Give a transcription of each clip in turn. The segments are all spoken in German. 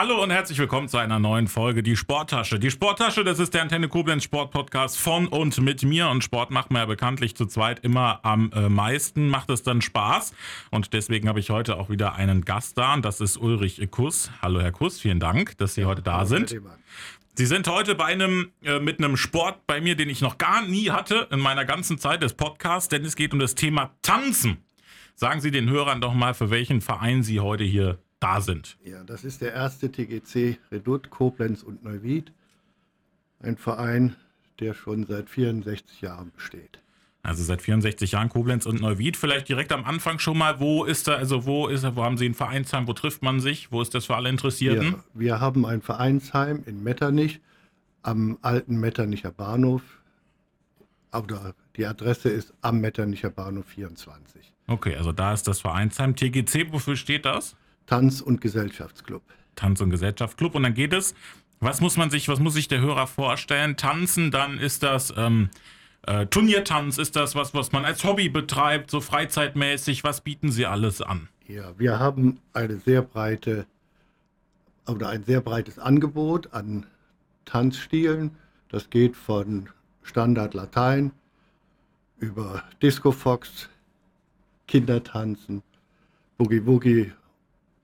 Hallo und herzlich willkommen zu einer neuen Folge Die Sporttasche. Die Sporttasche, das ist der Antenne Koblenz Sportpodcast von und mit mir und Sport macht man ja bekanntlich zu zweit immer am äh, meisten, macht es dann Spaß und deswegen habe ich heute auch wieder einen Gast da und das ist Ulrich Kuss. Hallo Herr Kuss, vielen Dank, dass Sie heute da sind. Sie sind heute bei einem, äh, mit einem Sport bei mir, den ich noch gar nie hatte in meiner ganzen Zeit des Podcasts, denn es geht um das Thema Tanzen. Sagen Sie den Hörern doch mal, für welchen Verein Sie heute hier da sind. Ja, das ist der erste TGC Redut Koblenz und Neuwied. Ein Verein, der schon seit 64 Jahren besteht. Also seit 64 Jahren Koblenz und Neuwied. Vielleicht direkt am Anfang schon mal, wo ist da, also wo ist wo haben Sie ein Vereinsheim, wo trifft man sich? Wo ist das für alle Interessierten? Ja, wir haben ein Vereinsheim in Metternich am alten Metternicher Bahnhof. Aber die Adresse ist am Metternicher Bahnhof 24. Okay, also da ist das Vereinsheim. TGC, wofür steht das? Tanz- und Gesellschaftsclub. Tanz- und Gesellschaftsclub. Und dann geht es, was muss man sich, was muss sich der Hörer vorstellen? Tanzen, dann ist das ähm, äh, Turniertanz, ist das was, was man als Hobby betreibt, so freizeitmäßig? Was bieten Sie alles an? Ja, wir haben eine sehr breite oder ein sehr breites Angebot an Tanzstilen. Das geht von Standard Latein über Disco Fox, Kindertanzen, Boogie Woogie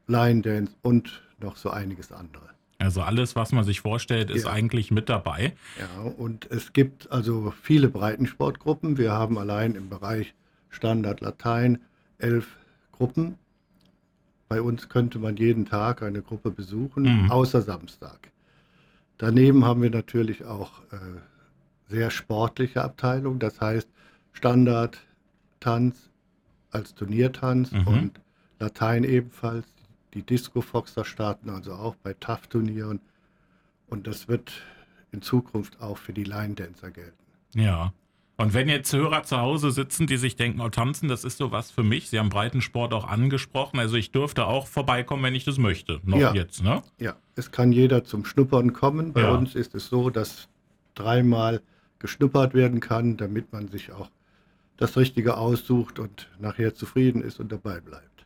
Line Dance und noch so einiges andere. Also alles, was man sich vorstellt, ist ja. eigentlich mit dabei. Ja, und es gibt also viele Breitensportgruppen. Wir haben allein im Bereich Standard Latein elf Gruppen. Bei uns könnte man jeden Tag eine Gruppe besuchen, mhm. außer Samstag. Daneben haben wir natürlich auch äh, sehr sportliche Abteilungen, das heißt Standard, Tanz als Turniertanz mhm. und Latein ebenfalls die Disco Foxer starten also auch bei TAF-Turnieren. Und das wird in Zukunft auch für die Line Dancer gelten. Ja. Und wenn jetzt Hörer zu Hause sitzen, die sich denken, oh, tanzen, das ist so was für mich. Sie haben Breitensport auch angesprochen. Also ich dürfte auch vorbeikommen, wenn ich das möchte. Noch ja. jetzt, ne? Ja, es kann jeder zum Schnuppern kommen. Bei ja. uns ist es so, dass dreimal geschnuppert werden kann, damit man sich auch das Richtige aussucht und nachher zufrieden ist und dabei bleibt.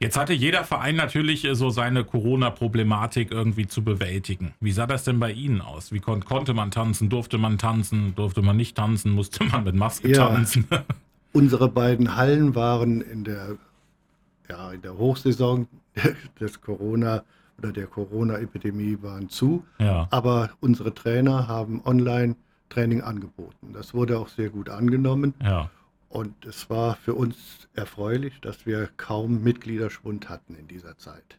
Jetzt hatte jeder Verein natürlich äh, so seine Corona-Problematik irgendwie zu bewältigen. Wie sah das denn bei Ihnen aus? Wie kon konnte man tanzen? Durfte man tanzen? Durfte man nicht tanzen? Musste man mit Maske ja, tanzen? unsere beiden Hallen waren in der, ja, in der Hochsaison des Corona oder der Corona-Epidemie waren zu. Ja. Aber unsere Trainer haben Online-Training angeboten. Das wurde auch sehr gut angenommen. Ja. Und es war für uns erfreulich, dass wir kaum Mitgliederschwund hatten in dieser Zeit.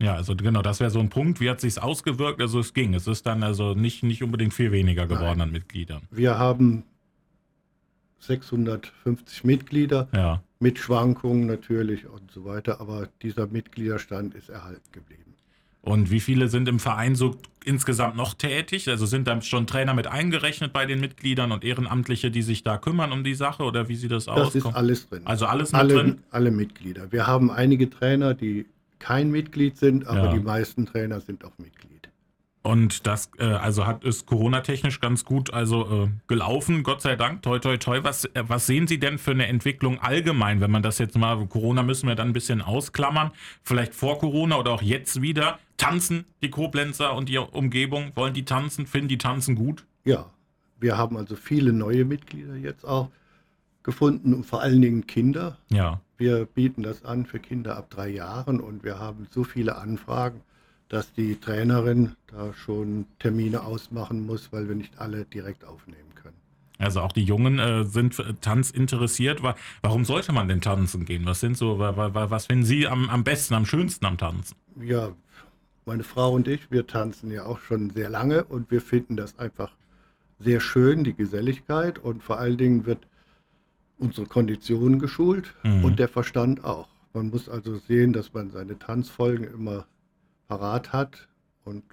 Ja, also genau, das wäre so ein Punkt. Wie hat sich ausgewirkt? Also es ging. Es ist dann also nicht, nicht unbedingt viel weniger geworden Nein. an Mitgliedern. Wir haben 650 Mitglieder ja. mit Schwankungen natürlich und so weiter, aber dieser Mitgliederstand ist erhalten geblieben. Und wie viele sind im Verein so insgesamt noch tätig? Also sind da schon Trainer mit eingerechnet bei den Mitgliedern und Ehrenamtliche, die sich da kümmern um die Sache oder wie sieht das aus? Das ist alles drin. Also alles mit alle, drin? Alle Mitglieder. Wir haben einige Trainer, die kein Mitglied sind, aber ja. die meisten Trainer sind auch Mitglied. Und das äh, also hat ist Corona-technisch ganz gut also äh, gelaufen, Gott sei Dank. Toi toi toi. Was, äh, was sehen Sie denn für eine Entwicklung allgemein, wenn man das jetzt mal, Corona müssen wir dann ein bisschen ausklammern, vielleicht vor Corona oder auch jetzt wieder. Tanzen die Koblenzer und die Umgebung? Wollen die tanzen? Finden die tanzen gut? Ja, wir haben also viele neue Mitglieder jetzt auch gefunden und vor allen Dingen Kinder. Ja. Wir bieten das an für Kinder ab drei Jahren und wir haben so viele Anfragen dass die Trainerin da schon Termine ausmachen muss, weil wir nicht alle direkt aufnehmen können. Also auch die Jungen äh, sind Tanz interessiert. Warum sollte man denn tanzen gehen? Was sind so, was finden Sie am, am besten, am schönsten am Tanzen? Ja, meine Frau und ich, wir tanzen ja auch schon sehr lange und wir finden das einfach sehr schön, die Geselligkeit und vor allen Dingen wird unsere Kondition geschult mhm. und der Verstand auch. Man muss also sehen, dass man seine Tanzfolgen immer parat hat und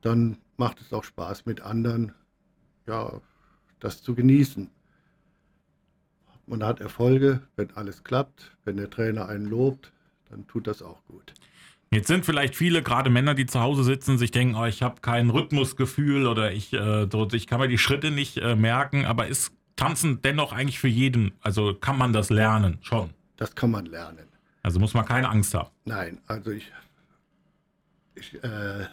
dann macht es auch Spaß mit anderen, ja, das zu genießen. Man hat Erfolge, wenn alles klappt, wenn der Trainer einen lobt, dann tut das auch gut. Jetzt sind vielleicht viele, gerade Männer, die zu Hause sitzen, sich denken, oh, ich habe kein Rhythmusgefühl oder ich, äh, ich kann mir die Schritte nicht äh, merken, aber ist Tanzen dennoch eigentlich für jeden? Also kann man das lernen schon? Das kann man lernen. Also muss man keine Angst haben. Nein, also ich ich äh,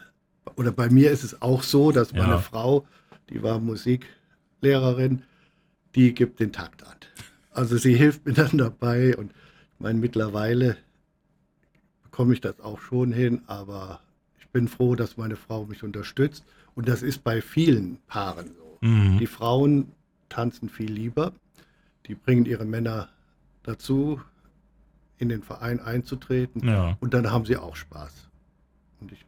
oder bei mir ist es auch so, dass meine Ja. Frau, die war Musiklehrerin, die gibt den Takt an. Also sie hilft mir dann dabei und ich meine, mittlerweile bekomme ich das auch schon hin, aber ich bin froh, dass meine Frau mich unterstützt und das ist bei vielen Paaren so. Mhm. Die Frauen tanzen viel lieber, die bringen ihre Männer dazu, in den Verein einzutreten Ja. und dann haben sie auch Spaß. Und ich,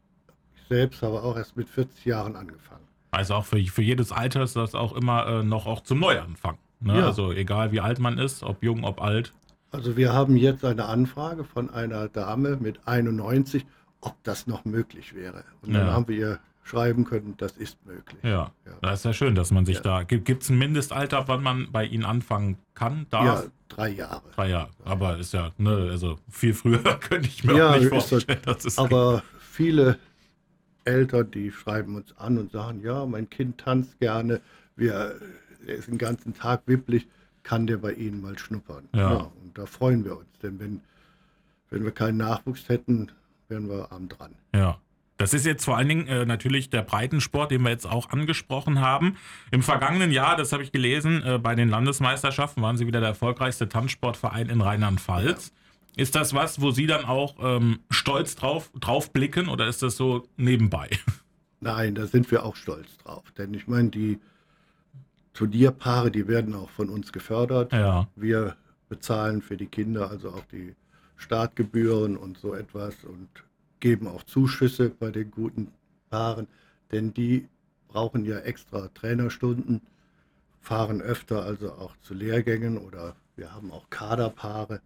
ich selbst habe auch erst mit 40 Jahren angefangen. Also auch für, für jedes Alter ist das auch immer äh, noch auch zum Neuanfang. Ne? Ja. Also egal wie alt man ist, ob jung, ob alt. Also wir haben jetzt eine Anfrage von einer Dame mit 91, ob das noch möglich wäre. Und dann Ja. haben wir ihr schreiben können, das ist möglich. Ja. Ja. Das ist ja schön, dass man sich Ja. da. Gibt es ein Mindestalter, wann man bei Ihnen anfangen kann? Darf? Ja, drei Jahre. Drei Jahre. Aber ist ja, ne, also viel früher könnte ich mir auch nicht ist vorstellen. es Aber viele Eltern, die schreiben uns an und sagen, ja, mein Kind tanzt gerne, wir, er ist den ganzen Tag wipplig, kann der bei Ihnen mal schnuppern. Ja. und da freuen wir uns, denn wenn, wenn wir keinen Nachwuchs hätten, wären wir arm dran. Ja. Das ist jetzt vor allen Dingen äh, natürlich der Breitensport, den wir jetzt auch angesprochen haben. Im vergangenen Jahr, das habe ich gelesen, äh, bei den Landesmeisterschaften waren Sie wieder der erfolgreichste Tanzsportverein in Rheinland-Pfalz. Ist das was, wo Sie dann auch ähm, stolz drauf, drauf blicken oder ist das so nebenbei? Nein, da sind wir auch stolz drauf. Denn ich meine, die Turnierpaare, die werden auch von uns gefördert. Ja. Wir bezahlen für die Kinder also auch die Startgebühren und so etwas und geben auch Zuschüsse bei den guten Paaren, denn die brauchen ja extra Trainerstunden, fahren öfter also auch zu Lehrgängen oder wir haben auch Kaderpaare,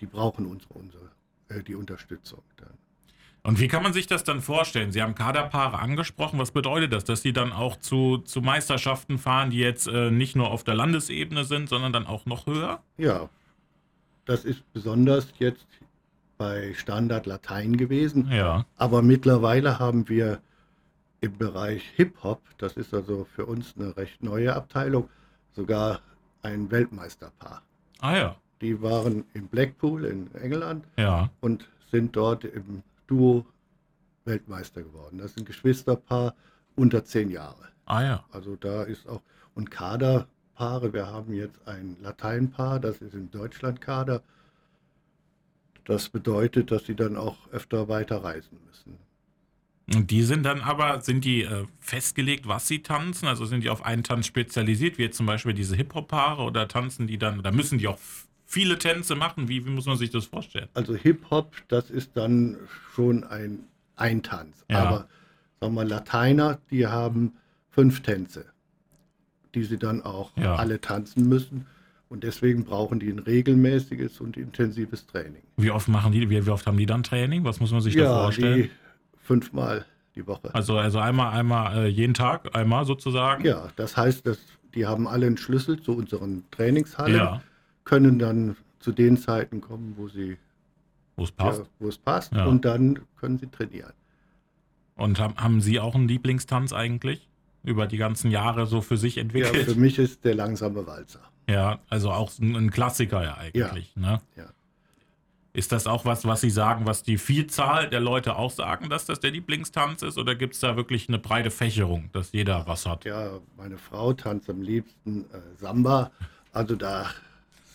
die brauchen unsere, unsere äh, die Unterstützung dann. Und wie kann man sich das dann vorstellen? Sie haben Kaderpaare angesprochen. Was bedeutet das? Dass Sie dann auch zu, zu Meisterschaften fahren, die jetzt äh, nicht nur auf der Landesebene sind, sondern dann auch noch höher? Ja, das ist besonders jetzt bei Standard Latein gewesen. Ja. Aber mittlerweile haben wir im Bereich Hip-Hop, das ist also für uns eine recht neue Abteilung, sogar ein Weltmeisterpaar. Ah ja. Die waren in Blackpool in England Ja. und sind dort im Duo Weltmeister geworden. Das ist ein Geschwisterpaar unter zehn Jahre. Ah ja. Also da ist auch, und Kaderpaare, wir haben jetzt ein Lateinpaar, das ist im Deutschlandkader. Das bedeutet, dass sie dann auch öfter weiter reisen müssen. Und die sind dann aber, sind die äh, festgelegt, was sie tanzen? Also sind die auf einen Tanz spezialisiert, wie jetzt zum Beispiel diese Hip-Hop-Paare oder tanzen die dann, oder müssen die auch viele Tänze machen? Wie, wie muss man sich das vorstellen? Also Hip-Hop, das ist dann schon ein Eintanz. Ja. Aber sagen wir Lateiner, die haben fünf Tänze, die sie dann auch Ja. alle tanzen müssen. Und deswegen brauchen die ein regelmäßiges und intensives Training. Wie oft machen die, wie, wie oft haben die dann Training? Was muss man sich da vorstellen? die fünfmal die Woche. Also, also einmal, einmal äh, jeden Tag, einmal sozusagen? Ja, das heißt, dass die haben alle einen Schlüssel zu unseren Trainingshallen, Ja, können dann zu den Zeiten kommen, wo sie wo es passt. Ja, wo es passt Ja. und dann können sie trainieren. Und haben, haben Sie auch einen Lieblingstanz eigentlich? Über die ganzen Jahre so für sich Ja, entwickelt? für mich ist der langsame Walzer. Ja, also auch ein, Klassiker ja eigentlich. Ne? Ja. Ist das auch was, was Sie sagen, was die Vielzahl der Leute auch sagen, dass das der Lieblingstanz ist? Oder gibt es da wirklich eine breite Fächerung, dass jeder was hat? Ja, meine Frau tanzt am liebsten äh, Samba, also da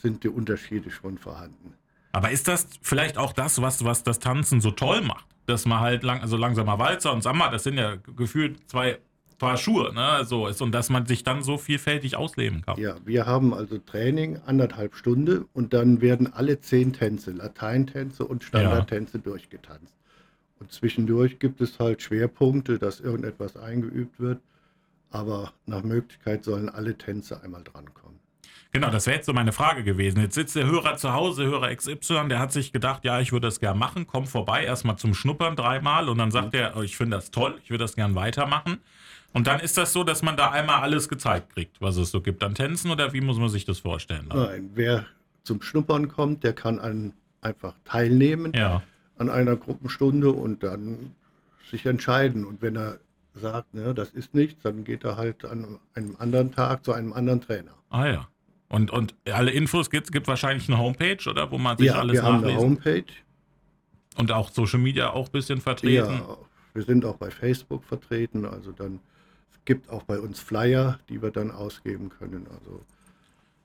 sind die Unterschiede schon vorhanden. Aber ist das vielleicht auch das, was, was das Tanzen so toll macht? Dass man halt lang, also langsamer Walzer und Samba, das sind ja gefühlt zwei Paar Schuhe, ne? So ist, und dass man sich dann so vielfältig ausleben kann. Ja, wir haben also Training anderthalb Stunden und dann werden alle zehn Tänze, Lateintänze und Standardtänze durchgetanzt. Und zwischendurch gibt es halt Schwerpunkte, dass irgendetwas eingeübt wird, aber nach Möglichkeit sollen alle Tänze einmal drankommen. Genau, das wäre jetzt so meine Frage gewesen. Jetzt sitzt der Hörer zu Hause, Hörer XY, der hat sich gedacht, ja, ich würde das gern machen, komm vorbei, erstmal zum Schnuppern dreimal und dann sagt er, oh, ich finde das toll, ich würde das gern weitermachen. Und dann ist das so, dass man da einmal alles gezeigt kriegt, was es so gibt an Tänzen oder wie muss man sich das vorstellen? Nein, wer zum Schnuppern kommt, der kann an, einfach teilnehmen Ja, an einer Gruppenstunde und dann sich entscheiden. Und wenn er sagt, ne, das ist nichts, dann geht er halt an einem anderen Tag zu einem anderen Trainer. ah ja. Und, und alle Infos gibt es gibt wahrscheinlich eine Homepage, oder? Wo man sich Ja, alles wir haben eine nachlesen Homepage. und auch Social Media auch ein bisschen vertreten. Ja, wir sind auch bei Facebook vertreten, also dann es gibt auch bei uns Flyer, die wir dann ausgeben können. Also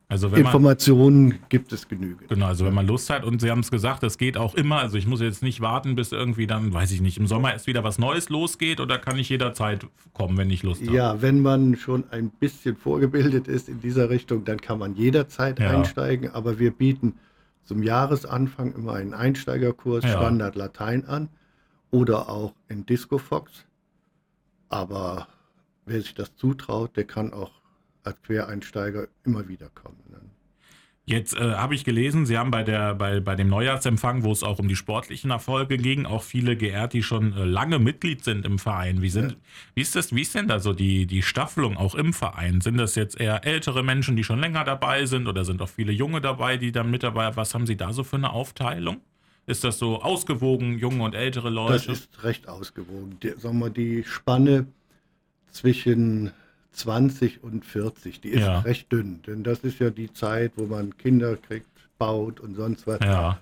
Also wenn man, Informationen gibt es genügend. genau, also wenn man Lust hat und Sie haben es gesagt, das geht auch immer. Also ich muss jetzt nicht warten, bis irgendwie dann, weiß ich nicht, im Sommer erst wieder was Neues losgeht oder kann ich jederzeit kommen, wenn ich Lust habe? Ja, wenn man schon ein bisschen vorgebildet ist in dieser Richtung, dann kann man jederzeit Ja. einsteigen. Aber wir bieten zum Jahresanfang immer einen Einsteigerkurs Ja. Standard Latein an oder auch in Disco Fox. Aber wer sich das zutraut, der kann auch als Quereinsteiger immer wieder kommen. ne? Jetzt äh, habe ich gelesen, Sie haben bei, der, bei, bei dem Neujahrsempfang, wo es auch um die sportlichen Erfolge ging, auch viele geehrt, die schon äh, lange Mitglied sind im Verein. Wie, sind, Ja. wie, ist das, wie ist denn da so die, die Staffelung auch im Verein? Sind das jetzt eher ältere Menschen, die schon länger dabei sind oder sind auch viele Junge dabei, die dann mit dabei sind? Was haben Sie da so für eine Aufteilung? Ist das so ausgewogen, junge und ältere Das Leute? ist recht ausgewogen. Die, sagen wir, die Spanne zwischen 20 und 40, die ist Ja. recht dünn. Denn das ist ja die Zeit, wo man Kinder kriegt, baut und sonst was. ja,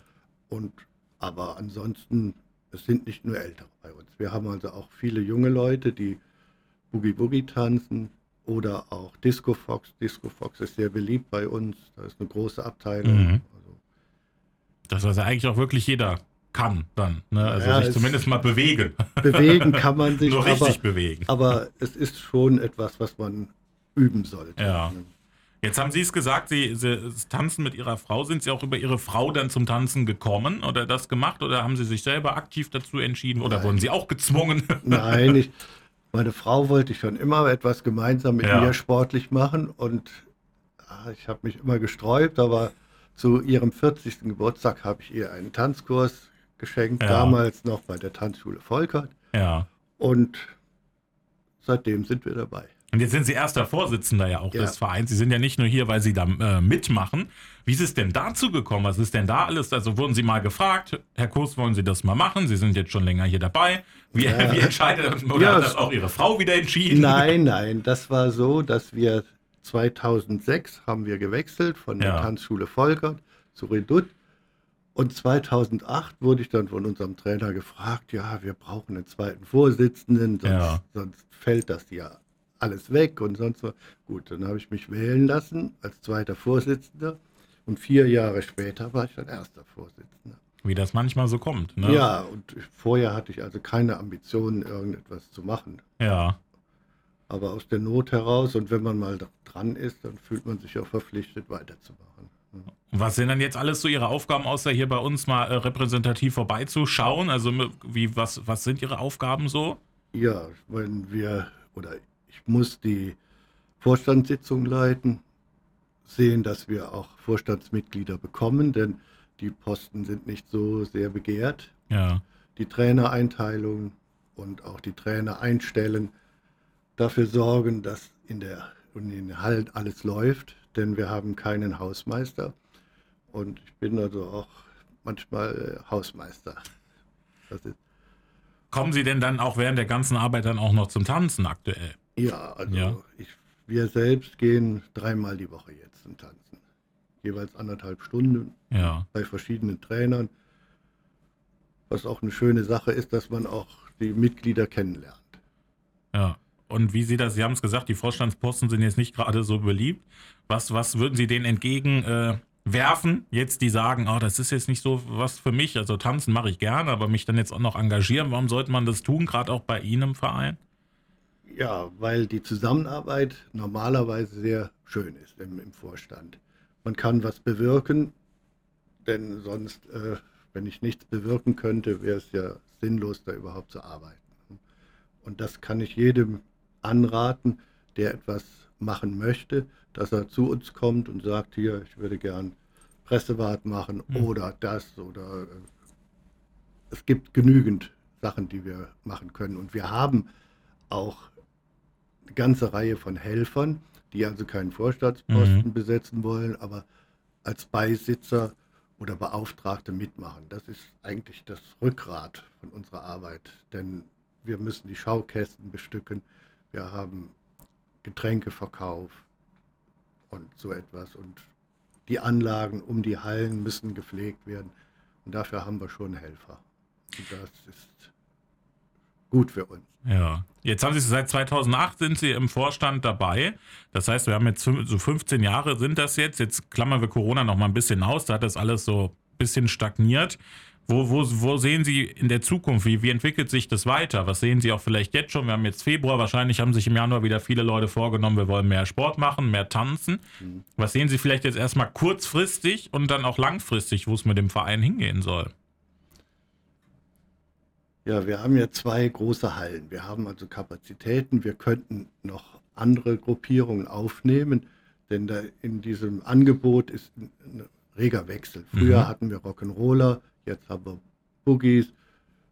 Und, aber ansonsten, es sind nicht nur Ältere bei uns. Wir haben also auch viele junge Leute, die Boogie Boogie tanzen oder auch Disco Fox. Disco Fox ist sehr beliebt bei uns. Da ist eine große Abteilung. Mhm. Also, das ja eigentlich auch wirklich jeder kann dann. Ne? Also Ja, sich es- zumindest mal bewegen. bewegen kann man sich, Nur richtig aber, bewegen. aber es ist schon etwas, was man üben sollte. Ja. Jetzt haben Sie es gesagt, Sie, Sie tanzen mit Ihrer Frau. Sind Sie auch über Ihre Frau dann zum Tanzen gekommen oder das gemacht oder haben Sie sich selber aktiv dazu entschieden oder Nein. wurden Sie auch gezwungen? Nein, ich, meine Frau wollte schon immer etwas gemeinsam mit Ja. mir sportlich machen und ah, ich habe mich immer gesträubt, aber zu ihrem 40. Geburtstag habe ich ihr einen Tanzkurs geschenkt, Ja. damals noch bei der Tanzschule Volkert ja. und seitdem sind wir dabei. Und jetzt sind Sie erster Vorsitzender ja auch Ja. des Vereins. Sie sind ja nicht nur hier, weil Sie da äh, mitmachen. Wie ist es denn dazu gekommen? Was ist denn da alles? Also wurden Sie mal gefragt, Herr Kurs, wollen Sie das mal machen? Sie sind jetzt schon länger hier dabei. Wie, Ja. wie entscheidet oder Ja, hat das auch Ihre Frau wieder entschieden? Nein, nein, das war so, dass wir 2006 haben wir gewechselt von der. Tanzschule Volkert zu Redoute. Und 2008 wurde ich dann von unserem Trainer gefragt, ja, wir brauchen einen zweiten Vorsitzenden, sonst, Ja. sonst fällt das ja alles weg und sonst was. Gut, dann habe ich mich wählen lassen als zweiter Vorsitzender und vier Jahre später war ich dann erster Vorsitzender. Wie das manchmal so kommt. Ne? Ja, und vorher hatte ich also keine Ambitionen, irgendetwas zu machen. Ja. Aber aus der Not heraus und wenn man mal dran ist, dann fühlt man sich auch verpflichtet, weiterzumachen. Was sind denn jetzt alles so Ihre Aufgaben, außer hier bei uns mal äh, repräsentativ vorbeizuschauen? Also wie, was, was sind Ihre Aufgaben so? Ja, wenn wir, oder ich muss die Vorstandssitzung leiten, sehen, dass wir auch Vorstandsmitglieder bekommen, denn die Posten sind nicht so sehr begehrt. Ja. Die Trainereinteilung und auch die Trainer einstellen, dafür sorgen, dass in, der, in den Hallen alles läuft, denn wir haben keinen Hausmeister. Und ich bin also auch manchmal äh, Hausmeister. Das ist, Kommen Sie denn dann auch während der ganzen Arbeit dann auch noch zum Tanzen aktuell? ja, also Ja. Ich, wir selbst gehen dreimal die Woche jetzt zum Tanzen. Jeweils anderthalb Stunden Ja. bei verschiedenen Trainern. Was auch eine schöne Sache ist, dass man auch die Mitglieder kennenlernt. Ja. Und wie Sie das, Sie haben es gesagt, die Vorstandsposten sind jetzt nicht gerade so beliebt. Was, was würden Sie denen entgegen äh, werfen? Jetzt, die sagen, oh, das ist jetzt nicht so was für mich. Also tanzen mache ich gerne, aber mich dann jetzt auch noch engagieren. Warum sollte man das tun, gerade auch bei Ihnen im Verein? Ja, weil die Zusammenarbeit normalerweise sehr schön ist im, im Vorstand. Man kann was bewirken, denn sonst, äh, wenn ich nichts bewirken könnte, wäre es ja sinnlos, da überhaupt zu arbeiten. Und das kann ich jedem anraten, der etwas machen möchte, dass er zu uns kommt und sagt, hier, ich würde gern Pressewart machen Mhm. oder das oder äh, es gibt genügend Sachen, die wir machen können. Und wir haben auch eine ganze Reihe von Helfern, die also keinen Vorstandsposten Mhm. besetzen wollen, aber als Beisitzer oder Beauftragte mitmachen. Das ist eigentlich das Rückgrat von unserer Arbeit, denn wir müssen die Schaukästen bestücken, wir haben Getränkeverkauf und so etwas und die Anlagen um die Hallen müssen gepflegt werden und dafür haben wir schon Helfer. Und das ist gut für uns. Ja. Jetzt haben Sie seit 2008 sind Sie im Vorstand dabei. Das heißt, wir haben jetzt so 15 Jahre sind das jetzt. Jetzt klammern wir Corona noch mal ein bisschen aus. Da hat das alles so ein bisschen stagniert. Wo, wo, wo sehen Sie in der Zukunft, wie, wie entwickelt sich das weiter? Was sehen Sie auch vielleicht jetzt schon? Wir haben jetzt Februar, wahrscheinlich haben sich im Januar wieder viele Leute vorgenommen, wir wollen mehr Sport machen, mehr tanzen. Mhm. Was sehen Sie vielleicht jetzt erstmal kurzfristig und dann auch langfristig, wo es mit dem Verein hingehen soll? Ja, wir haben ja zwei große Hallen. Wir haben also Kapazitäten. Wir könnten noch andere Gruppierungen aufnehmen, denn da in diesem Angebot ist ein reger Wechsel. Früher mhm. hatten wir Rock'n'Roller, Jetzt haben wir Boogies.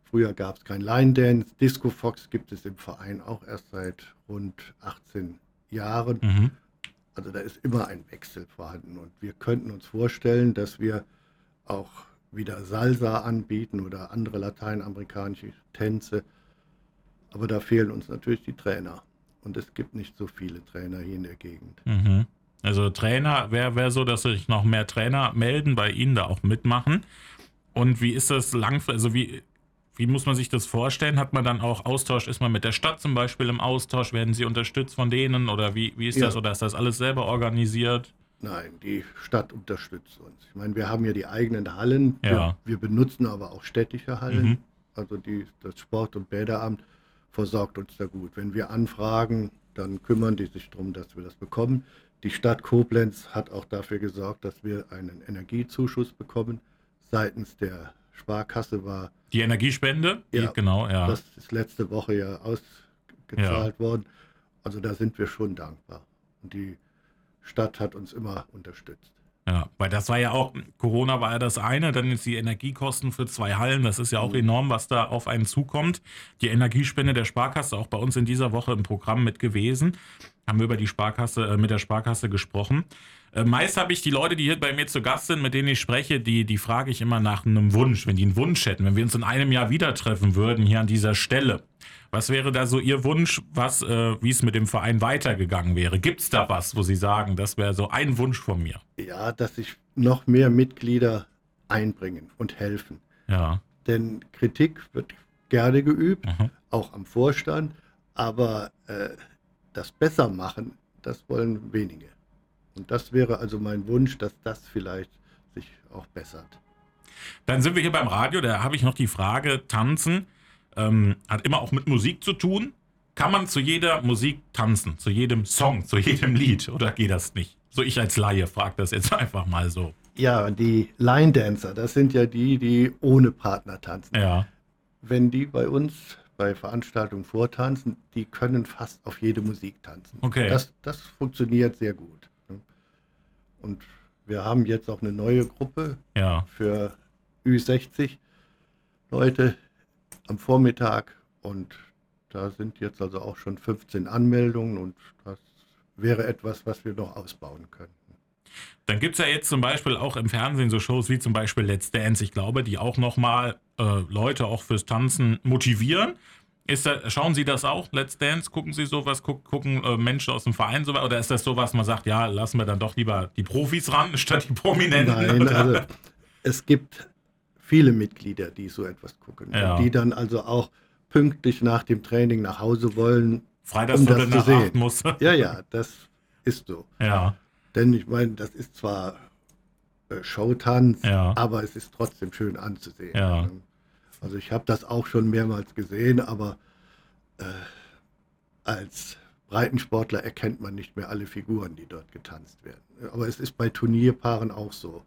Früher gab es kein Line Dance. Disco Fox gibt es im Verein auch erst seit rund 18 Jahren. Mhm. Also da ist immer ein Wechsel vorhanden. Und wir könnten uns vorstellen, dass wir auch wieder Salsa anbieten oder andere lateinamerikanische Tänze. Aber da fehlen uns natürlich die Trainer. Und es gibt nicht so viele Trainer hier in der Gegend. Mhm. Also Trainer, wäre wär so, dass sich noch mehr Trainer melden, bei Ihnen da auch mitmachen. Und wie ist das langfristig, also wie, wie muss man sich das vorstellen? Hat man dann auch Austausch? Ist man mit der Stadt zum Beispiel im Austausch? Werden sie unterstützt von denen? Oder wie, wie ist ja. das? Oder ist das alles selber organisiert? Nein, die Stadt unterstützt uns. Ich meine, wir haben ja die eigenen Hallen. Ja. Wir, wir benutzen aber auch städtische Hallen. Mhm. Also die, das Sport- und Bäderamt versorgt uns da gut. Wenn wir anfragen, dann kümmern die sich darum, dass wir das bekommen. Die Stadt Koblenz hat auch dafür gesorgt, dass wir einen Energiezuschuss bekommen seitens der Sparkasse war. Die Energiespende? Ja, die, genau, ja. Das ist letzte Woche ja ausgezahlt ja. worden. Also da sind wir schon dankbar. Und die Stadt hat uns immer unterstützt. Ja, weil das war ja auch, Corona war ja das eine, dann ist die Energiekosten für zwei Hallen, das ist ja auch mhm. enorm, was da auf einen zukommt. Die Energiespende der Sparkasse, auch bei uns in dieser Woche im Programm mit gewesen, haben wir über die Sparkasse, äh, mit der Sparkasse gesprochen. Äh, meist habe ich die Leute, die hier bei mir zu Gast sind, mit denen ich spreche, die, die frage ich immer nach einem Wunsch, wenn die einen Wunsch hätten, wenn wir uns in einem Jahr wieder treffen würden, hier an dieser Stelle. Was wäre da so Ihr Wunsch, was, äh, wie es mit dem Verein weitergegangen wäre? Gibt es da was, wo Sie sagen, das wäre so ein Wunsch von mir? Ja, dass sich noch mehr Mitglieder einbringen und helfen. Ja. Denn Kritik wird gerne geübt, mhm. auch am Vorstand, aber äh, das Bessermachen, das wollen wenige. Und das wäre also mein Wunsch, dass das vielleicht sich auch bessert. Dann sind wir hier beim Radio, da habe ich noch die Frage, tanzen ähm, hat immer auch mit Musik zu tun. Kann man zu jeder Musik tanzen, zu jedem Song, zu jedem Lied oder geht das nicht? So ich als Laie frage das jetzt einfach mal so. Ja, die Line Dancer, das sind ja die, die ohne Partner tanzen. Ja. Wenn die bei uns bei Veranstaltungen vortanzen, die können fast auf jede Musik tanzen. Okay. Das, das funktioniert sehr gut. Und wir haben jetzt auch eine neue Gruppe ja. für Ü60 Leute am Vormittag und da sind jetzt also auch schon 15 Anmeldungen und das wäre etwas, was wir noch ausbauen könnten. Dann gibt es ja jetzt zum Beispiel auch im Fernsehen so Shows wie zum Beispiel Let's Dance, ich glaube, die auch nochmal äh, Leute auch fürs Tanzen motivieren. Ist da, schauen Sie das auch, Let's Dance? Gucken Sie sowas? Guck, gucken äh, Menschen aus dem Verein sowas? Oder ist das sowas, man sagt, ja, lassen wir dann doch lieber die Profis ran, statt die Prominenten? Nein, oder? also es gibt viele Mitglieder, die so etwas gucken. Ja. Die dann also auch pünktlich nach dem Training nach Hause wollen. Freitags um das nach zu sehen. Muss. Ja, ja, das ist so. Ja. Denn ich meine, das ist zwar äh, Showtanz, ja. aber es ist trotzdem schön anzusehen. Ja. Also ich habe das auch schon mehrmals gesehen, aber äh, als Breitensportler erkennt man nicht mehr alle Figuren, die dort getanzt werden. Aber es ist bei Turnierpaaren auch so.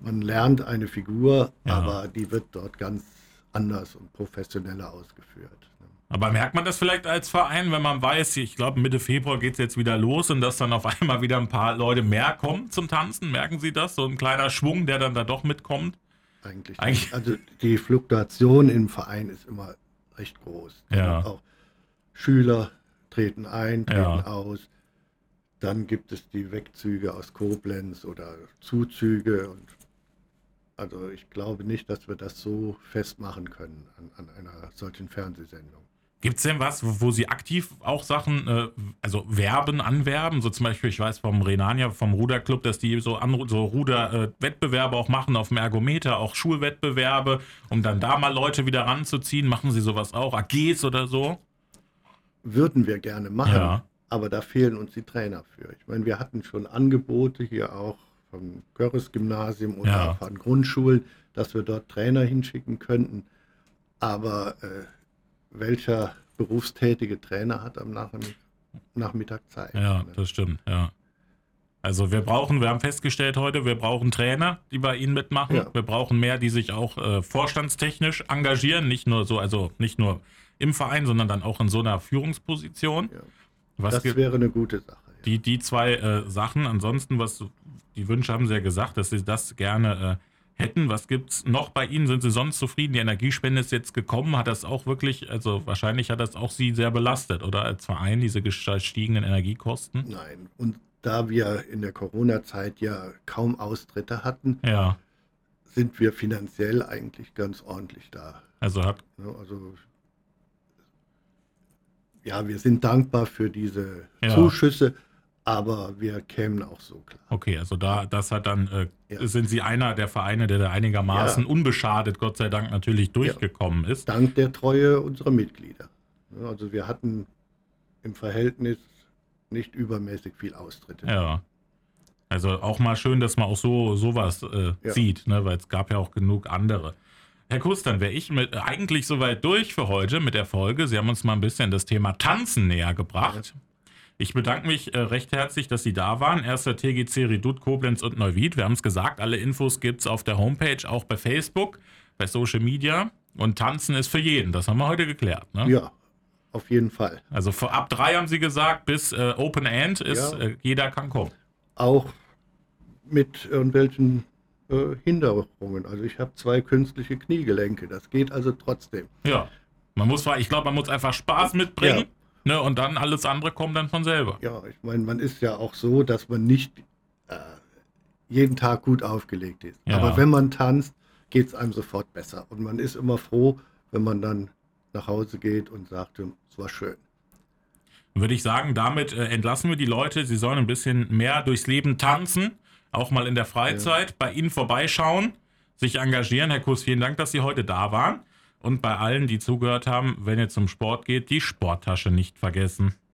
Man lernt eine Figur, ja. aber die wird dort ganz anders und professioneller ausgeführt. Aber merkt man das vielleicht als Verein, wenn man weiß, ich glaube Mitte Februar geht es jetzt wieder los und dass dann auf einmal wieder ein paar Leute mehr kommen zum Tanzen? Merken Sie das? So ein kleiner Schwung, der dann da doch mitkommt? Eigentlich. eigentlich also die Fluktuation im Verein ist immer recht groß. Ja. Auch Schüler treten ein, treten ja. aus. Dann gibt es die Wegzüge aus Koblenz oder Zuzüge. Und also ich glaube nicht, dass wir das so festmachen können an, an einer solchen Fernsehsendung. Gibt es denn was, wo, Sie aktiv auch Sachen, äh, also werben, anwerben? So zum Beispiel, ich weiß vom Renania, vom Ruderclub, dass die so, an, so Ruderwettbewerbe auch machen auf dem Ergometer, auch Schulwettbewerbe, um dann da mal Leute wieder ranzuziehen. Machen Sie sowas auch? AGs oder so? Würden wir gerne machen, Ja. aber da fehlen uns die Trainer für. Ich meine, wir hatten schon Angebote hier auch vom Görres-Gymnasium oder Ja. an Grundschulen, dass wir dort Trainer hinschicken könnten. Aber äh, welcher berufstätige Trainer hat am Nachmittag, Zeit? Ja, ne? das stimmt, ja. Also wir brauchen, wir haben festgestellt heute, wir brauchen Trainer, die bei Ihnen mitmachen. Ja. Wir brauchen mehr, die sich auch äh, vorstandstechnisch engagieren, nicht nur so, also nicht nur im Verein, sondern dann auch in so einer Führungsposition. Ja. Was das wäre eine gute Sache. Ja. die, die zwei äh, Sachen. Ansonsten, was die Wünsche haben Sie ja gesagt, dass Sie das gerne äh, hätten. Was gibt's noch bei Ihnen? Sind Sie sonst zufrieden? Die Energiespende ist jetzt gekommen. Hat das auch wirklich, also wahrscheinlich hat das auch Sie sehr belastet, oder als Verein, diese gestiegenen Energiekosten? Nein, und da wir in der Corona-Zeit ja kaum Austritte hatten, Ja, sind wir finanziell eigentlich ganz ordentlich da. also hat, Also ja, wir sind dankbar für diese Ja. Zuschüsse, aber wir kämen auch so klar. okay, also da, das hat dann, äh, Ja. sind Sie einer der Vereine, der da einigermaßen Ja. unbeschadet, Gott sei Dank, natürlich durchgekommen ist. Dank der Treue unserer Mitglieder. Also wir hatten im Verhältnis nicht übermäßig viel Austritte. Ja. Also auch mal schön, dass man auch so sowas äh, Ja. sieht, ne? weil es gab ja auch genug andere. Herr Kuss, dann wäre ich mit, äh, eigentlich soweit durch für heute mit der Folge. Sie haben uns mal ein bisschen das Thema Tanzen näher gebracht. Ich bedanke mich äh, recht herzlich, dass Sie da waren. Erster TGC Redut Koblenz und Neuwied. Wir haben es gesagt, alle Infos gibt es auf der Homepage, auch bei Facebook, bei Social Media. Und Tanzen ist für jeden. Das haben wir heute geklärt. Ne? Ja, auf jeden Fall. Also ab drei haben Sie gesagt, bis äh, Open End ist, Ja. äh, jeder kann kommen. Auch mit irgendwelchen äh, Hinderungen. Also ich habe zwei künstliche Kniegelenke. Das geht also trotzdem. Ja. Man muss, ich glaube, man muss einfach Spaß mitbringen. Ne, und dann alles andere kommt dann von selber. Ja, ich meine, man ist ja auch so, dass man nicht äh, jeden Tag gut aufgelegt ist. Ja. Aber wenn man tanzt, geht es einem sofort besser. Und man ist immer froh, wenn man dann nach Hause geht und sagt, es war schön. Würde ich sagen, damit äh, entlassen wir die Leute. Sie sollen ein bisschen mehr durchs Leben tanzen, auch mal in der Freizeit, bei Ihnen vorbeischauen, sich engagieren. Herr Kuss, vielen Dank, dass Sie heute da waren. Und bei allen, die zugehört haben, wenn ihr zum Sport geht, die Sporttasche nicht vergessen.